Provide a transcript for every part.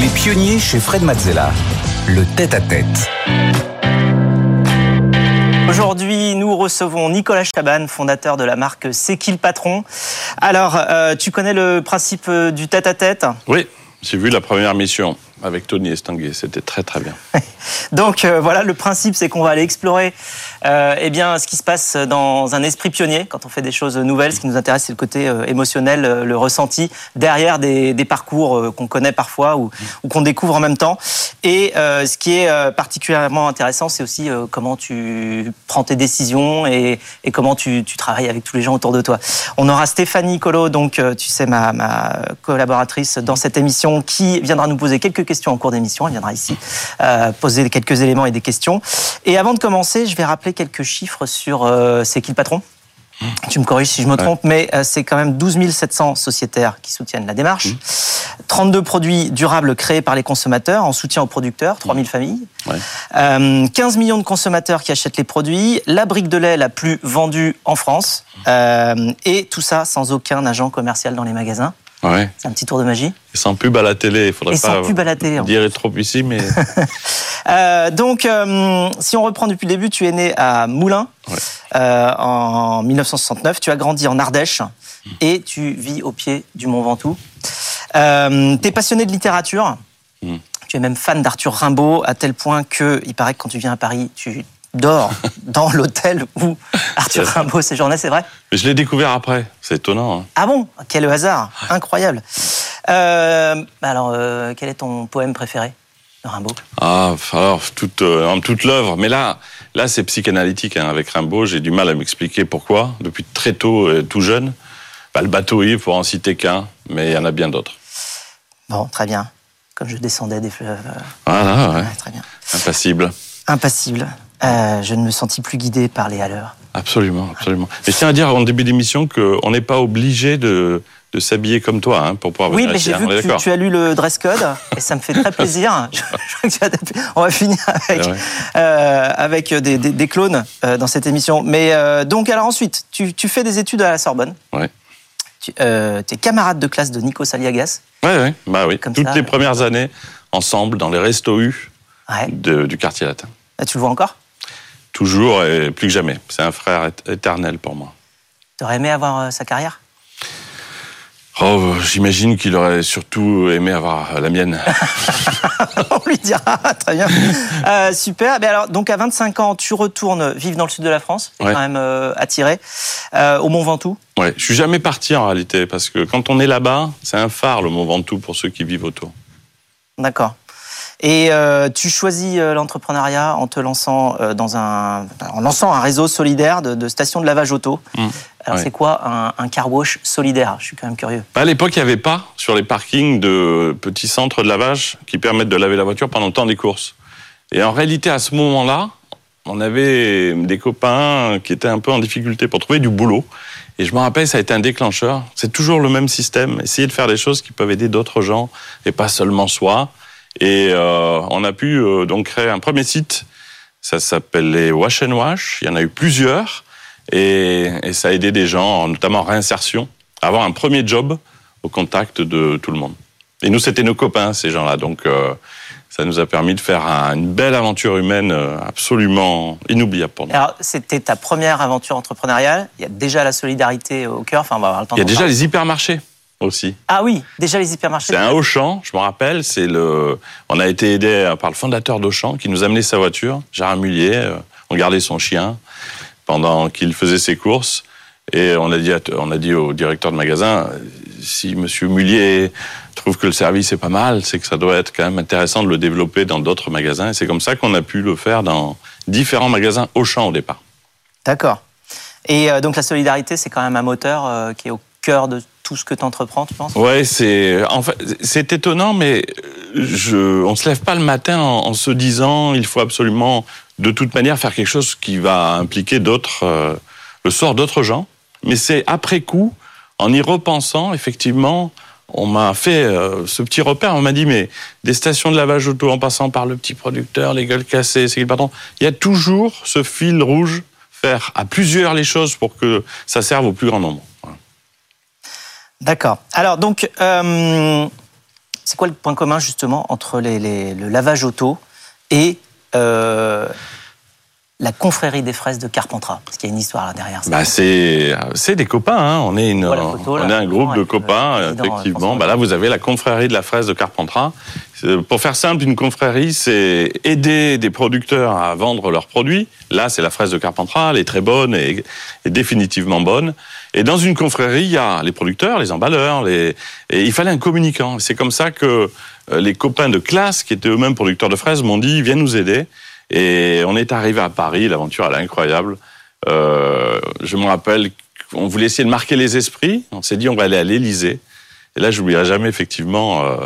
Les pionniers chez Fred Mazzella. Le tête-à-tête. Aujourd'hui, nous recevons Nicolas Chaban, fondateur de la marque C'est qui le patron? Alors, euh, tu connais le principe euh, du tête-à-tête? Oui, j'ai vu la première mission avec Tony Estanguet, c'était très très bien. Donc euh, voilà, le principe c'est qu'on va aller explorer euh, eh bien, ce qui se passe dans un esprit pionnier quand on fait des choses nouvelles. Ce qui nous intéresse c'est le côté euh, émotionnel, euh, le ressenti derrière des, parcours qu'on connaît parfois ou, qu'on découvre en même temps. Et ce qui est particulièrement intéressant c'est aussi comment tu prends tes décisions et, comment tu, travailles avec tous les gens autour de toi. On aura Stéphanie Colo, donc tu sais ma, ma collaboratrice dans cette émission qui viendra nous poser quelques questions en cours d'émission. Elle viendra ici euh, poser quelques éléments et des questions. Et avant de commencer, je vais rappeler quelques chiffres sur euh, C'est qui le patron? Tu me corriges si je me trompe, mais euh, c'est quand même 12 700 sociétaires qui soutiennent la démarche. 32 produits durables créés par les consommateurs en soutien aux producteurs, 3000 familles. Ouais. Euh, 15 millions de consommateurs qui achètent les produits. La brique de lait la plus vendue en France. Euh, et tout ça sans aucun agent commercial dans les magasins. Ouais. C'est un petit tour de magie. Et sans pub à la télé, il faudrait Et pas sans pub à la télé, en dire trop ici, mais Euh, donc, euh, si on reprend depuis le début, tu es né à Moulins Ouais. euh, en 1969. Tu as grandi en Ardèche et tu vis au pied du Mont Ventoux. Euh, tu es passionné de littérature. Mm. Tu es même fan d'Arthur Rimbaud à tel point que il paraît que quand tu viens à Paris, tu dors dans l'hôtel où Arthur. Rimbaud séjournait. C'est vrai Mais je l'ai découvert après. C'est étonnant. hein. Ah bon? Quel hasard Incroyable. Euh, alors, euh, quel est ton poème préféré de Rimbaud? Ah, alors toute euh, en toute l'œuvre. Mais là, là, c'est psychanalytique hein, avec Rimbaud. J'ai du mal à m'expliquer pourquoi. Depuis très tôt, euh, tout jeune, bah, le bateau ivre, pour en citer qu'un, mais il y en a bien d'autres. Bon, très bien. Comme je descendais des fleuves. Voilà, ouais. ouais, très bien. impassible. Impassible. Euh, je ne me sentis plus guidé par les haleurs. Absolument, absolument. Mais je tiens à dire en début d'émission qu'on n'est pas obligé de, de s'habiller comme toi hein, pour pouvoir Oui, venir mais ici, j'ai hein, vu que tu, as lu le dress code et ça me fait très plaisir. Je- je crois que tu as- On va finir avec, C'est euh, avec des, des- des clones euh, dans cette émission. Mais euh, donc, alors ensuite, tu, tu fais des études à la Sorbonne. Ouais. Tu es camarade de classe de Nico Saliagas. Ouais, ouais, bah oui. Comme Toutes ça, les premières années, ensemble, dans les restos U Ouais. de- du quartier latin. Ah, Tu le vois encore? Toujours et plus que jamais. C'est un frère éte- éternel pour moi. T'aurais aimé avoir euh, sa carrière? Oh, j'imagine qu'il aurait surtout aimé avoir la mienne. On lui dira, très bien. Euh, super. Mais alors, donc à 25 ans, tu retournes vivre dans le sud de la France. Ouais. quand même euh, attiré euh, au Mont Ventoux. Ouais, je suis jamais parti en réalité parce que quand on est là-bas, c'est un phare le Mont Ventoux pour ceux qui vivent autour. D'accord. Et euh, tu choisis euh, l'entrepreneuriat en te lançant euh, dans un, en lançant un réseau solidaire de, de stations de lavage auto. Mmh. Alors Ouais. c'est quoi un, un car wash solidaire? Je suis quand même curieux. À l'époque, il n'y avait pas sur les parkings de petits centres de lavage qui permettent de laver la voiture pendant le temps des courses. Et en réalité, à ce moment-là, on avait des copains qui étaient un peu en difficulté pour trouver du boulot. Et je me rappelle, ça a été un déclencheur. C'est toujours le même système. Essayer de faire des choses qui peuvent aider d'autres gens et pas seulement soi. Et euh, on a pu euh, donc créer un premier site. Ça s'appelait Wash and Wash. Il y en a eu plusieurs. Et, et ça a aidé des gens, notamment en réinsertion, à avoir un premier job au contact de tout le monde. Et nous, c'était nos copains, ces gens-là. Donc, euh, ça nous a permis de faire un- une belle aventure humaine euh, absolument inoubliable pour nous. Alors c'était ta première aventure entrepreneuriale. Il y a déjà la solidarité au cœur. Enfin, on va avoir le temps. Il y a déjà parler. les hypermarchés aussi. Ah oui, déjà les hypermarchés. C'est un Auchan, je me rappelle. C'est le. On a été aidé par le fondateur d'Auchan qui nous amenait sa voiture, Gérard Mullier. euh, On gardait son chien pendant qu'il faisait ses courses. Et on a dit, on a dit au directeur de magasin, euh, si Monsieur Mullier trouve que le service est pas mal, c'est que ça doit être quand même intéressant de le développer dans d'autres magasins. Et c'est comme ça qu'on a pu le faire dans différents magasins Auchan au départ. D'accord. Et euh, donc la solidarité, c'est quand même un moteur qui est au cœur de tout ce que tu entreprends, tu penses? Ouais, c'est en c'est étonnant, mais je on se lève pas le matin en, se disant il faut absolument de toute manière faire quelque chose qui va impliquer d'autres euh, le sort d'autres gens. Mais c'est après coup, en y repensant, effectivement, on m'a fait euh, ce petit repère. On m'a dit mais des stations de lavage auto en passant par le petit producteur, les gueules cassées, c'est patron? Il y a toujours ce fil rouge faire à plusieurs les choses pour que ça serve au plus grand nombre. D'accord. Alors donc, euh, c'est quoi le point commun justement entre les, le lavage auto et euh, confrérie des fraises de Carpentras Parce qu'il y a une histoire là derrière. ça. Bah, c'est c'est des copains. Hein. On est une, photo, là, on est un groupe de le copains, effectivement. Bah, là, vous avez la confrérie de la fraise de Carpentras. C'est- Pour faire simple, une confrérie, c'est aider des producteurs à vendre leurs produits. Là, c'est la fraise de Carpentras, elle est très bonne et, et définitivement bonne. Et dans une confrérie, il y a les producteurs, les emballeurs, les... et il fallait un communicant. C'est comme ça que euh, les copains de classe, qui étaient eux-mêmes producteurs de fraises, m'ont dit viens nous aider. Et on est arrivé à Paris. L'aventure, elle est incroyable. Euh, je me rappelle qu'on voulait essayer de marquer les esprits. On s'est dit on va aller à l'Élysée. Et là, j'oublierai jamais effectivement. Euh,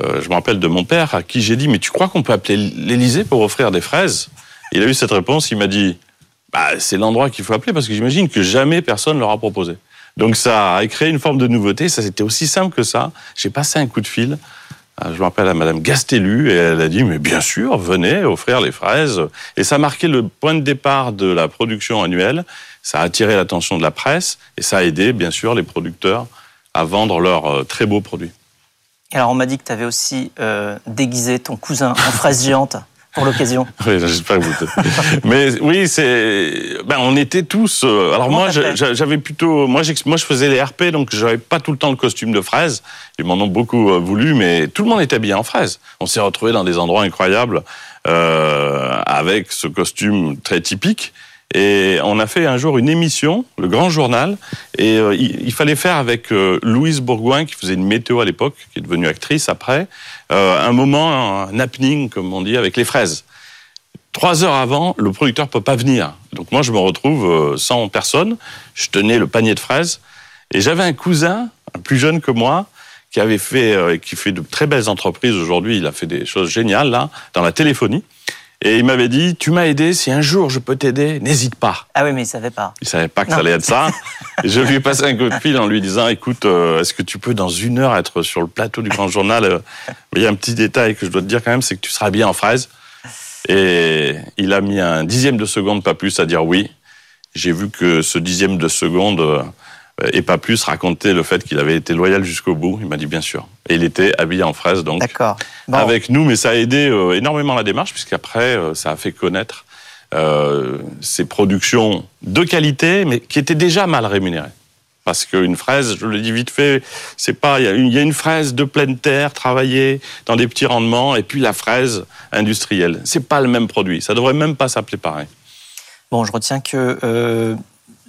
euh, je me rappelle de mon père à qui j'ai dit mais tu crois qu'on peut appeler l'Élysée pour offrir des fraises? Il a eu cette réponse. Il m'a dit bah, c'est l'endroit qu'il faut appeler parce que j'imagine que jamais personne leur a proposé. Donc ça a créé une forme de nouveauté. Ça c'était aussi simple que ça. J'ai passé un coup de fil. Euh, Je me rappelle à Madame Gastelu et elle a dit mais bien sûr venez offrir les fraises et ça a marqué le point de départ de la production annuelle. Ça a attiré l'attention de la presse et ça a aidé bien sûr les producteurs à vendre leurs euh, très beaux produits. Alors on m'a dit que tu avais aussi euh, déguisé ton cousin en fraise géante pour l'occasion. Oui, j'espère que vous. Mais oui, c'est. Ben, on était tous. euh, Alors Comment moi, j'avais plutôt. Moi, moi, je faisais les RP, donc j'avais pas tout le temps le costume de fraise. Ils m'en ont beaucoup euh, voulu, mais tout le monde était habillé en fraise. On s'est retrouvé dans des endroits incroyables euh, avec ce costume très typique. Et on a fait un jour une émission, le Grand Journal, et euh, il, fallait faire avec euh, Louise Bourgoin, qui faisait une météo à l'époque, qui est devenue actrice après, euh, un moment, un happening, comme on dit, avec les fraises. Trois heures avant, le producteur peut pas venir. Donc moi, je me retrouve sans personne. Je tenais le panier de fraises et j'avais un cousin, plus jeune que moi, qui avait fait, qui fait de très belles entreprises aujourd'hui. Il a fait des choses géniales là dans la téléphonie. Et il m'avait dit, tu m'as aidé. Si un jour je peux t'aider, n'hésite pas. Ah oui, mais il savait pas. Il savait pas que Non. ça allait être ça. Je lui ai passé un coup de fil en lui disant, écoute, euh, est-ce que tu peux dans une heure être sur le plateau du Grand Journal euh, Mais il y a un petit détail que je dois te dire quand même, c'est que tu seras bien en fraise. Et il a mis un dixième de seconde, pas plus, à dire oui. J'ai vu que ce dixième de seconde euh, et pas plus racontait le fait qu'il avait été loyal jusqu'au bout. Il m'a dit bien sûr. Et il était habillé en fraise, donc. Bon. avec nous, mais ça a aidé euh, énormément la démarche, puisqu'après, euh, ça a fait connaître euh, ces productions de qualité, mais qui étaient déjà mal rémunérées. Parce qu'une fraise, je le dis vite fait, c'est pas. Il y, a une- il y a une fraise de pleine terre, travaillée dans des petits rendements, et puis la fraise industrielle. C'est pas le même produit. Ça devrait même pas s'appeler pareil. Bon, je retiens que euh,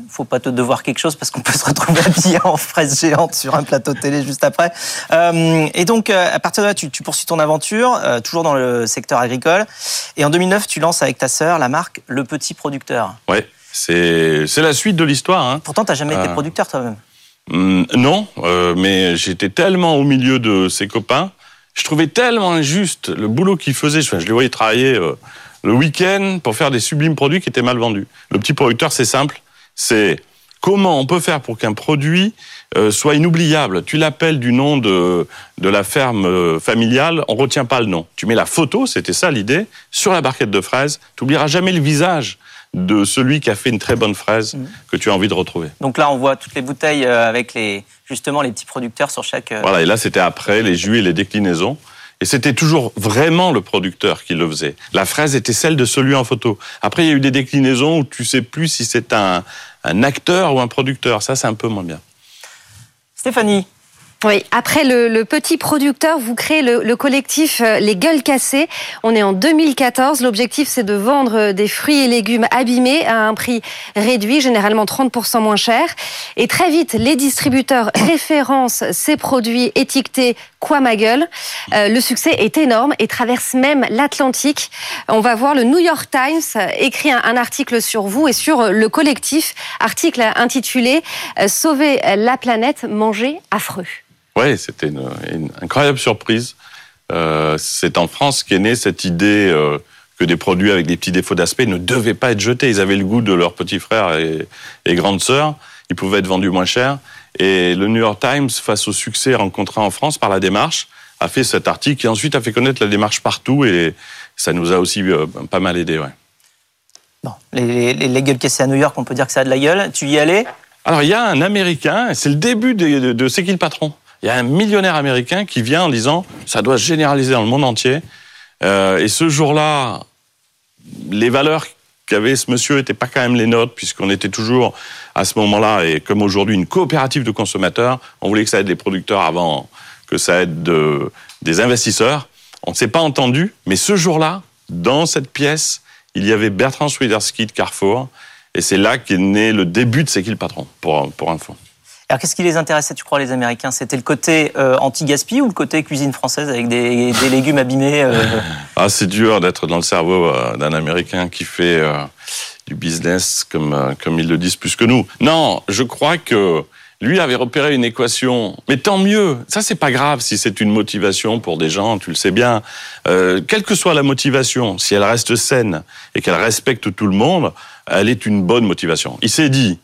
faut pas te devoir quelque chose parce qu'on peut se retrouver habillé en fraise géante sur un plateau télé juste après. Euh, et donc, euh, à partir de là, tu, tu poursuis ton aventure, euh, toujours dans le secteur agricole. Et en 2009, tu lances avec ta sœur la marque Le Petit Producteur. Ouais, c'est la suite de l'histoire. Hein. Pourtant, tu n'as jamais été producteur toi-même. Hum, non, mais j'étais tellement au milieu de ses copains, je trouvais tellement injuste le boulot qu'ils faisaient. Enfin, je les voyais travailler le week-end pour faire des sublimes produits qui étaient mal vendus. Le petit producteur, c'est simple, c'est comment on peut faire pour qu'un produit euh, soit inoubliable? Tu l'appelles du nom de, de la ferme euh, familiale, on retient pas le nom. Tu mets la photo, c'était ça l'idée, sur la barquette de fraises. Tu oublieras jamais le visage de celui qui a fait une très bonne fraise que tu as envie de retrouver. Donc là, on voit toutes les bouteilles euh, avec les, justement les petits producteurs sur chaque. Voilà, et là, c'était après les jus et les déclinaisons. Et c'était toujours vraiment le producteur qui le faisait. La fraise était celle de celui en photo. Après, il y a eu des déclinaisons où tu sais plus si c'est un, un acteur ou un producteur. Ça, c'est un peu moins bien. Stéphanie, Oui, après le, le petit producteur, vous créez le, le collectif euh, Les Gueules Cassées. On est en 2014. L'objectif, c'est de vendre euh, des fruits et légumes abîmés à un prix réduit, généralement 30% moins cher. Et très vite, les distributeurs référencent ces produits étiquetés Quoi ma gueule. Euh, le succès est énorme et traverse même l'Atlantique. On va voir le New York Times écrit un, un article sur vous et sur le collectif, article intitulé Sauver la planète, manger affreux. Ouais, c'était une, une incroyable surprise. Euh, c'est en France qu'est née cette idée euh, que des produits avec des petits défauts d'aspect ne devaient pas être jetés. Ils avaient le goût de leurs petits frères et, et grandes sœurs. Ils pouvaient être vendus moins cher. Et le New York Times, face au succès rencontré en France par la démarche, a fait cet article qui ensuite a fait connaître la démarche partout et ça nous a aussi euh, pas mal aidé. Ouais. bon, les, les, les gueules cassées à New York, on peut dire que ça a de la gueule. Tu y allais Alors, il y a un Américain, c'est le début de, de, de C'est qui le patron? Il y a un millionnaire américain qui vient en disant ça doit se généraliser dans le monde entier. Euh, et ce jour-là, les valeurs qu'avait ce monsieur n'étaient pas quand même les nôtres, puisqu'on était toujours à ce moment-là, et comme aujourd'hui, une coopérative de consommateurs. On voulait que ça aide les producteurs avant que ça aide de, des investisseurs. On ne s'est pas entendu, mais ce jour-là, dans cette pièce, il y avait Bertrand Swiderski de Carrefour, et c'est là qu'est né le début de C'est qui le patron, pour, pour info. Alors qu'est-ce qui les intéressait, tu crois, les Américains? C'était le côté euh, anti-gaspi ou le côté cuisine française avec des, légumes abîmés euh Ah, c'est dur d'être dans le cerveau euh, d'un Américain qui fait du business comme, ils le disent plus que nous. Non, je crois que lui avait repéré une équation, mais tant mieux. Ça, c'est pas grave si c'est une motivation pour des gens, tu le sais bien. Quelle que soit la motivation, si elle reste saine et qu'elle respecte tout le monde, elle est une bonne motivation. Il s'est dit,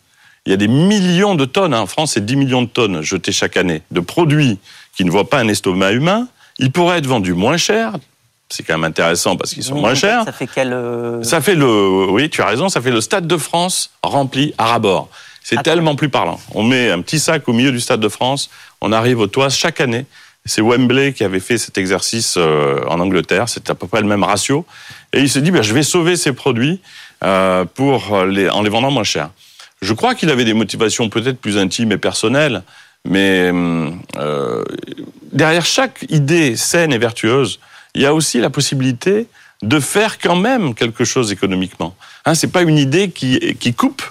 il y a des millions de tonnes, hein, en France, c'est 10 millions de tonnes jetées chaque année, de produits qui ne voient pas un estomac humain. Ils pourraient être vendus moins cher. C'est quand même intéressant parce qu'ils sont moins chers. Ça fait quel euh, Ça fait le, oui, tu as raison, ça fait le Stade de France rempli à rabord. C'est tellement plus parlant. On met un petit sac au milieu du Stade de France, on arrive aux toits chaque année. C'est Wembley qui avait fait cet exercice euh, en Angleterre, c'est à peu près le même ratio. Et il s'est dit, ben, je vais sauver ces produits euh, pour les, en les vendant moins cher. Je crois qu'il avait des motivations peut-être plus intimes et personnelles, mais hum, euh, derrière chaque idée saine et vertueuse, il y a aussi la possibilité de faire quand même quelque chose économiquement. Hein, c'est pas une idée qui, qui coupe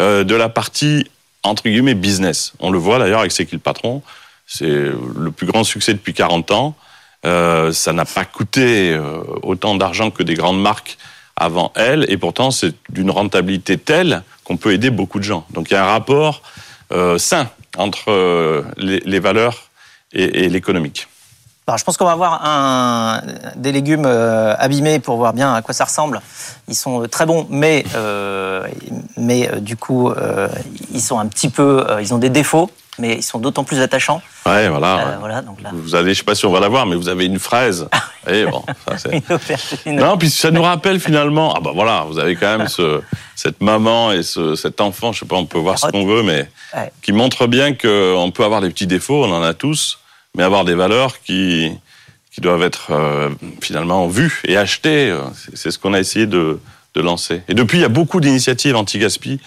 euh, de la partie entre guillemets business. On le voit d'ailleurs avec C'est qui le patron. C'est le plus grand succès depuis 40 ans. Euh, ça n'a pas coûté euh, autant d'argent que des grandes marques avant elle, et pourtant c'est d'une rentabilité telle qu'on peut aider beaucoup de gens. Donc il y a un rapport euh, sain entre euh, les, valeurs et, l'économique. Alors, je pense qu'on va voir un, des légumes euh, abîmés pour voir bien à quoi ça ressemble. Ils sont très bons, mais, mais du coup, ils sont un petit peu, ils ont des défauts, mais ils sont d'autant plus attachants. Ouais, voilà. Euh, ouais. voilà, donc là, Vous allez, je sais pas si on va la voir, mais vous avez une fraise. Et bon, ça, une. Non, puis ça nous rappelle finalement. Ah bah voilà, vous avez quand même ce, cette maman et ce, cet enfant. Je sais pas, on peut voir ce qu'on veut, mais Ouais. qui montre bien qu'on peut avoir des petits défauts, on en a tous, mais avoir des valeurs qui qui doivent être euh, finalement vues et achetées. euh, c'est- C'est ce qu'on a essayé de, de lancer. Et depuis, il y a beaucoup d'initiatives anti-gaspi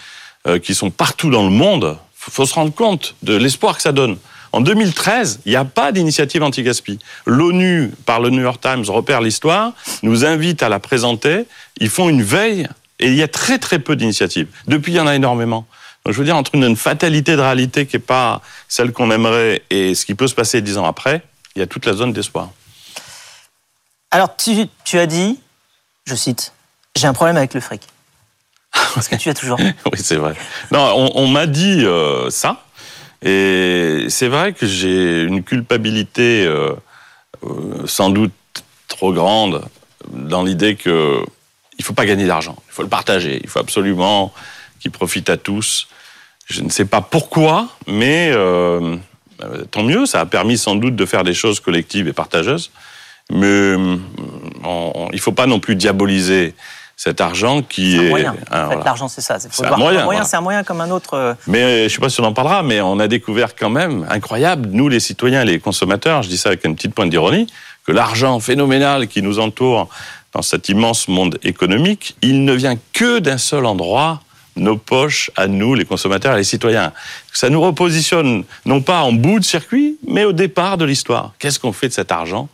euh, qui sont partout dans le monde. Faut, se rendre compte de l'espoir que ça donne. En 2013, il n'y a pas d'initiative anti-gaspi. L'ONU, par le New York Times, repère l'histoire, nous invite à la présenter. Ils font une veille et il y a très très peu d'initiatives. Depuis, il y en a énormément. Donc, je veux dire, entre une, fatalité de réalité qui n'est pas celle qu'on aimerait et ce qui peut se passer dix ans après, il y a toute la zone d'espoir. Alors, tu as dit, je cite, j'ai un problème avec le fric. Parce que tu as toujours. oui, c'est vrai. Non, on, m'a dit euh, ça. Et c'est vrai que j'ai une culpabilité euh, euh, sans doute trop grande dans l'idée que il faut pas gagner d'argent. Il faut le partager. Il faut absolument qu'il profite à tous. Je ne sais pas pourquoi, mais tant mieux. Ça a permis sans doute de faire des choses collectives et partageuses. Mais il faut pas non plus diaboliser cet argent qui C'est un est moyen. Ah, en fait, voilà. l'argent, c'est ça. C'est un moyen, voilà. c'est un moyen comme un autre. euh, Mais euh, je sais pas si on en parlera, mais on a découvert quand même, incroyable, nous les citoyens et les consommateurs, je dis ça avec une petite pointe d'ironie, que l'argent phénoménal qui nous entoure dans cet immense monde économique, il ne vient que d'un seul endroit, nos poches à nous, les consommateurs et les citoyens. Ça nous repositionne non pas en bout de circuit, mais au départ de l'histoire. Qu'est-ce qu'on fait de cet argent,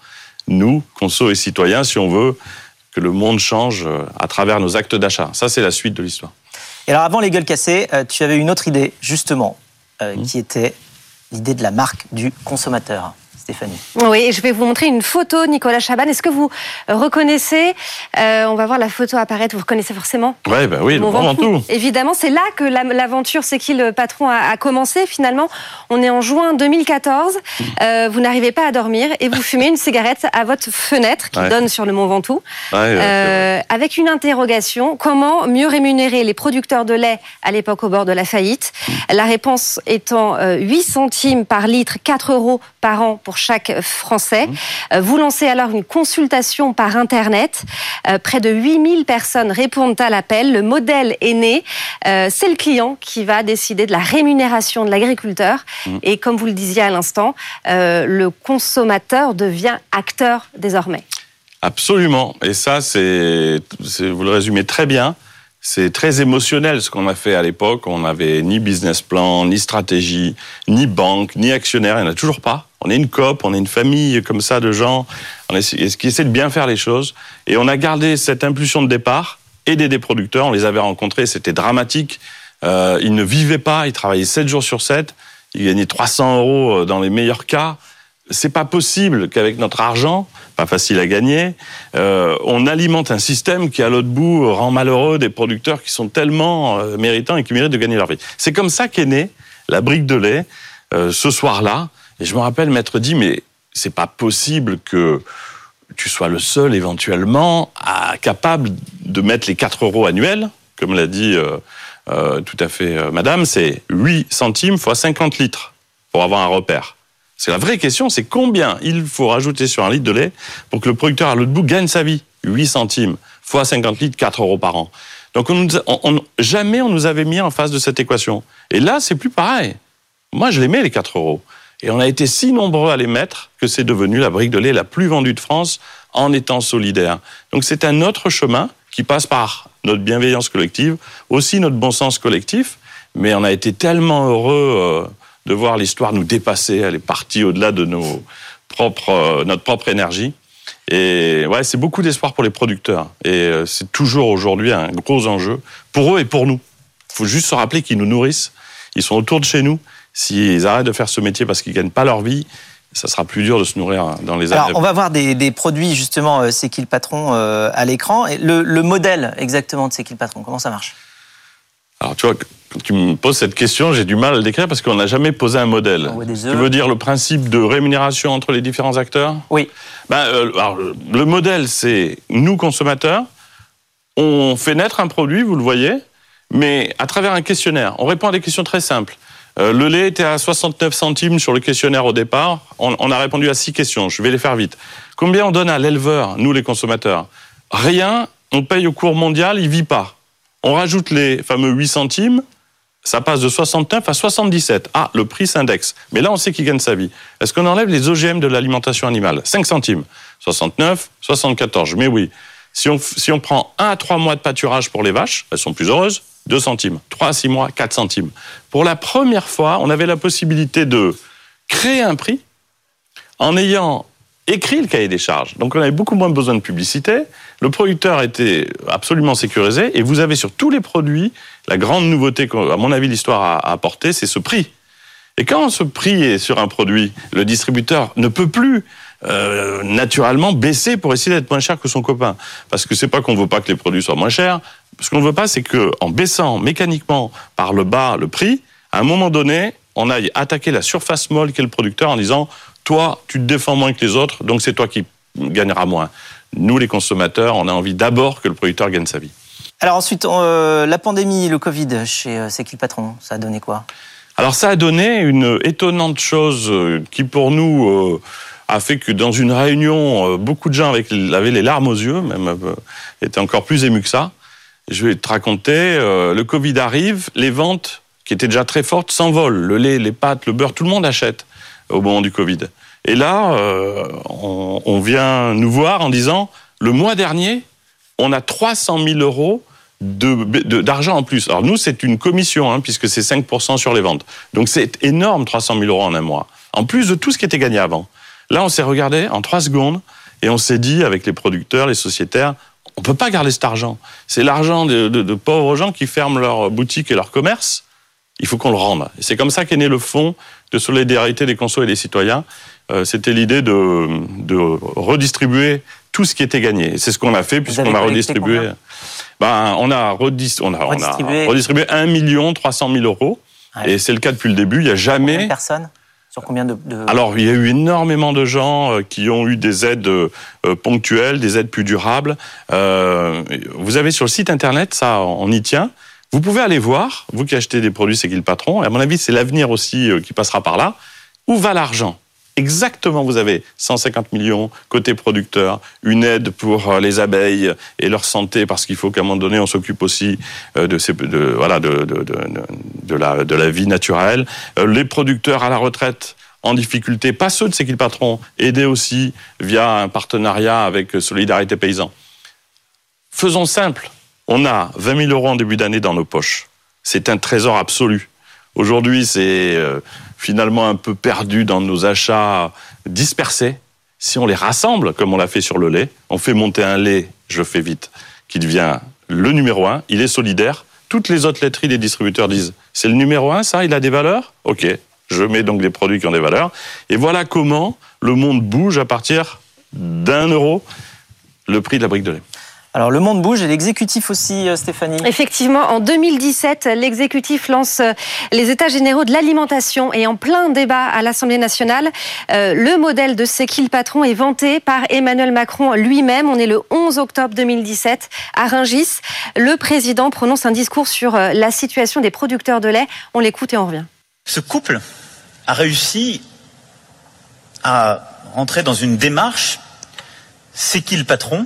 nous, conso et citoyens, si on veut que le monde change euh, à travers nos actes d'achat Ça, c'est la suite de l'histoire. Et alors, avant les gueules cassées, euh, tu avais une autre idée, justement, euh, Mmh. qui était l'idée de la marque du consommateur. Stéphanie. Oui, et je vais vous montrer une photo, Nicolas Chaban. Est-ce que vous reconnaissez euh, On va voir la photo apparaître. Vous reconnaissez forcément Ouais, ben oui, Grand Ventoux. Ventoux. Évidemment, c'est là que la- l'aventure, c'est qui le patron a, a commencé finalement. On est en juin 2014. Euh, vous n'arrivez pas à dormir et vous fumez une cigarette à votre fenêtre qui Ouais. donne sur le Mont Ventoux, Ouais, euh, avec une interrogation comment mieux rémunérer les producteurs de lait à l'époque au bord de la faillite? La réponse étant euh, 8 centimes par litre, 4 euros par an pour pour chaque Français. Euh, vous lancez alors une consultation par Internet. Euh, près de 8000 personnes répondent à l'appel. Le modèle est né. Euh, c'est le client qui va décider de la rémunération de l'agriculteur. Mmh. Et comme vous le disiez à l'instant, le consommateur devient acteur désormais. Absolument. Et ça, c'est- vous le résumez très bien. C'est très émotionnel ce qu'on a fait à l'époque. On n'avait ni business plan, ni stratégie, ni banque, ni actionnaire. Il n'y en a toujours pas. On est une COP, on est une famille comme ça de gens essaie- qui essaient de bien faire les choses. Et on a gardé cette impulsion de départ, aider des producteurs. On les avait rencontrés, c'était dramatique. Euh, ils ne vivaient pas, ils travaillaient 7 jours sur 7. Ils gagnaient 300 euros euh, dans les meilleurs cas c'est pas possible qu'avec notre argent, pas facile à gagner, euh, on alimente un système qui à l'autre bout rend malheureux des producteurs qui sont tellement méritants et qui méritent de gagner leur vie. C'est comme ça qu'est née la brique de lait ce soir-là. Et je me rappelle m'être dit mais c'est pas possible que tu sois le seul éventuellement à, capable de mettre les 4 euros annuels, comme l'a dit euh, euh, tout à fait euh, Madame, c'est 8 centimes fois 50 litres pour avoir un repère. C'est la vraie question, c'est combien il faut rajouter sur un litre de lait pour que le producteur à l'autre bout gagne sa vie 8 centimes fois 50 litres, 4 euros par an. Donc jamais on nous avait mis en face de cette équation. Et là, c'est plus pareil. Moi, je les mets les 4 euros. Et on a été si nombreux à les mettre que c'est devenu la brique de lait la plus vendue de France en étant solidaire. Donc c'est un autre chemin qui passe par notre bienveillance collective, aussi notre bon sens collectif. Mais on a été tellement heureux euh, de voir l'histoire nous dépasser. Elle est partie au-delà de nos propres, euh, notre propre énergie. Et ouais, c'est beaucoup d'espoir pour les producteurs. Et euh, c'est toujours aujourd'hui un gros enjeu pour eux et pour nous. Il faut juste se rappeler qu'ils nous nourrissent. Ils sont autour de chez nous. S'ils arrêtent de faire ce métier parce qu'ils gagnent pas leur vie, ça sera plus dur de se nourrir dans les Alors, années. on va voir des, des produits, justement, euh, C'est qui le patron euh, à l'écran. Et le, le modèle exactement de C'est qui le patron, comment ça marche? Alors, tu vois, quand tu me poses cette question, j'ai du mal à le décrire parce qu'on n'a jamais posé un modèle. Tu veux dire le principe de rémunération entre les différents acteurs? Oui. Ben, euh, alors, le modèle, c'est nous, consommateurs, on fait naître un produit, vous le voyez, mais à travers un questionnaire. On répond à des questions très simples. Euh, le lait était à 69 centimes sur le questionnaire au départ. On, a répondu à six questions. Je vais les faire vite. Combien on donne à l'éleveur, nous les consommateurs? Rien. On paye au cours mondial, il vit pas. On rajoute les fameux 8 centimes. Ça passe de 69 à 77. Ah, le prix s'indexe. Mais là, on sait qu'il gagne sa vie. Est-ce qu'on enlève les OGM de l'alimentation animale? 5 centimes. 69, 74. Mais oui. Si on, si on prend 1 à 3 mois de pâturage pour les vaches, elles sont plus heureuses, 2 centimes. 3 à 6 mois, 4 centimes. Pour la première fois, on avait la possibilité de créer un prix en ayant écrit le cahier des charges. Donc on avait beaucoup moins besoin de publicité. Le producteur était absolument sécurisé. Et vous avez sur tous les produits, la grande nouveauté qu'à mon avis l'histoire a apporté, c'est ce prix. Et quand ce prix est sur un produit, le distributeur ne peut plus euh, naturellement baisser pour essayer d'être moins cher que son copain. Parce que c'est pas qu'on veut pas que les produits soient moins chers. Ce qu'on veut pas, c'est que en baissant mécaniquement par le bas le prix, à un moment donné, on aille attaquer la surface molle qu'est le producteur en disant toi, tu te défends moins que les autres, donc c'est toi qui gagneras moins. Nous, les consommateurs, on a envie d'abord que le producteur gagne sa vie. Alors ensuite, euh, la pandémie, le Covid chez euh, C'est qui le patron? Ça a donné quoi? Alors ça a donné une étonnante chose qui pour nous euh, a fait que dans une réunion, euh, beaucoup de gens avaient les larmes aux yeux, même euh, étaient encore plus émus que ça. Je vais te raconter, euh, le Covid arrive, les ventes qui étaient déjà très fortes s'envolent. Le lait, les pâtes, le beurre, tout le monde achète au moment du Covid. Et là, on, vient nous voir en disant, le mois dernier, on a 300 000 euros d'argent en plus. Alors nous, c'est une commission, hein, puisque c'est 5% sur les ventes. Donc c'est énorme, 300 000 euros en un mois. En plus de tout ce qui était gagné avant. Là, on s'est regardé en trois secondes et on s'est dit, avec les producteurs, les sociétaires, on peut pas garder cet argent. C'est l'argent de, de- de pauvres gens qui ferment leur boutique et leur commerce. Il faut qu'on le rende. Et c'est comme ça qu'est né le fonds de solidarité des consos et des citoyens. Euh, C'était l'idée de, de redistribuer tout ce qui était gagné. C'est ce qu'on a fait puisqu'on a redistribué. Ben, on a, redis- on a, on a Redistribué. redistribué 1 million 300 000 euros. Ouais. Et c'est le cas depuis le début. Il n'y a jamais. de personnes? Alors, il y a eu énormément de gens euh, qui ont eu des aides euh, ponctuelles, des aides plus durables. Euh, vous avez sur le site internet, ça, on y tient. Vous pouvez aller voir, vous qui achetez des produits, c'est qui le patron. Et à mon avis, c'est l'avenir aussi euh, qui passera par là. Où va l'argent? Exactement, vous avez 150 millions côté producteur, une aide pour euh, les abeilles et leur santé, parce qu'il faut qu'à un moment donné, on s'occupe aussi euh, de, ces, voilà, de la vie naturelle. Euh, les producteurs à la retraite en difficulté, pas ceux de ces qu'ils patrons, aidés aussi via un partenariat avec Solidarité Paysan. Faisons simple, on a 20 000 euros en début d'année dans nos poches. C'est un trésor absolu. Aujourd'hui, c'est finalement un peu perdu dans nos achats dispersés. Si on les rassemble, comme on l'a fait sur le lait, on fait monter un lait, je fais vite, qui devient le numéro un, il est solidaire. Toutes les autres laiteries des distributeurs disent, c'est le numéro un, ça, il a des valeurs? Ok, je mets donc des produits qui ont des valeurs. Et voilà comment le monde bouge à partir d'un euro le prix de la brique de lait. Alors le monde bouge et l'exécutif aussi, euh, Stéphanie. Effectivement, en 2017, l'exécutif lance euh, les États généraux de l'alimentation et en plein débat à l'Assemblée nationale, euh, le modèle de C'est qui le patron est vanté par Emmanuel Macron lui-même. On est le 11 octobre 2017 à Rungis. Le président prononce un discours sur la situation des producteurs de lait. On l'écoute et on revient. Ce couple a réussi à rentrer dans une démarche C'est qui le patron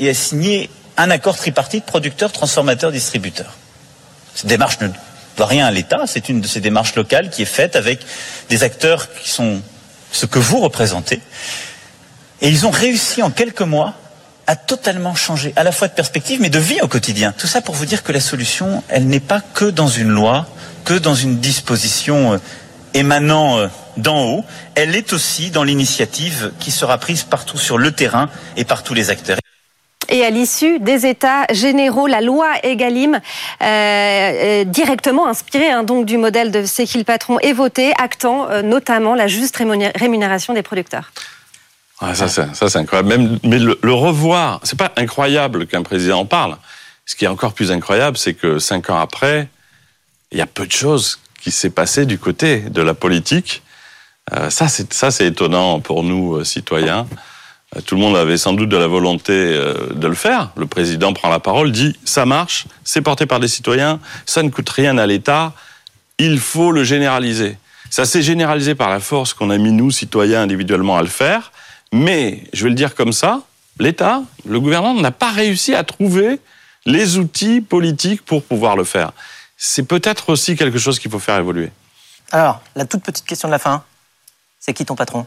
et a signé un accord tripartite producteur, transformateur, distributeur. Cette démarche ne doit rien à l'État, c'est une de ces démarches locales qui est faite avec des acteurs qui sont ce que vous représentez. Et ils ont réussi en quelques mois à totalement changer, à la fois de perspective, mais de vie au quotidien. Tout ça pour vous dire que la solution, elle n'est pas que dans une loi, que dans une disposition euh, émanant euh, d'en haut, elle est aussi dans l'initiative qui sera prise partout sur le terrain et par tous les acteurs. Et à l'issue des États généraux, la loi Egalim, euh, euh, directement inspirée hein, donc du modèle de C'est qui le patron, est votée, actant euh, notamment la juste rémunération des producteurs. Ah, ça, c'est incroyable. Mais le, le revoir, c'est pas incroyable qu'un président en parle. Ce qui est encore plus incroyable, c'est que cinq ans après, il y a peu de choses qui s'est passé du côté de la politique. Euh, ça, c'est étonnant pour nous, citoyens. Tout le monde avait sans doute de la volonté euh, de le faire. Le président prend la parole, dit ça marche, c'est porté par des citoyens, ça ne coûte rien à l'État, il faut le généraliser. Ça s'est généralisé par la force qu'on a mis nous, citoyens, individuellement à le faire, mais, je vais le dire comme ça, l'État, le gouvernement n'a pas réussi à trouver les outils politiques pour pouvoir le faire. C'est peut-être aussi quelque chose qu'il faut faire évoluer. Alors, la toute petite question de la fin, c'est qui ton patron?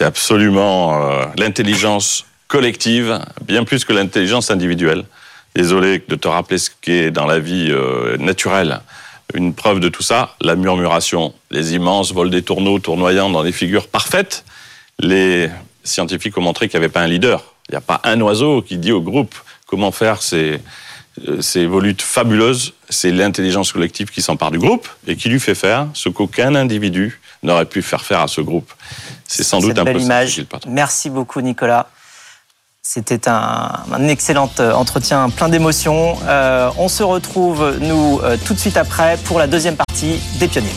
C'est absolument euh, l'intelligence collective, bien plus que l'intelligence individuelle. Désolé de te rappeler ce qui est dans la vie euh, naturelle. Une preuve de tout ça, la murmuration. Les immenses vols des tourneaux tournoyant dans des figures parfaites. Les scientifiques ont montré qu'il n'y avait pas un leader. Il n'y a pas un oiseau qui dit au groupe comment faire ces, euh, ces volutes fabuleuses. C'est l'intelligence collective qui s'empare du groupe et qui lui fait faire ce qu'aucun individu n'aurait pu faire faire à ce groupe. C'est sans doute un belle image. Merci beaucoup, Nicolas. C'était un, excellent euh, entretien plein d'émotions. Euh, on se retrouve, nous, euh, tout de suite après pour la deuxième partie des pionniers.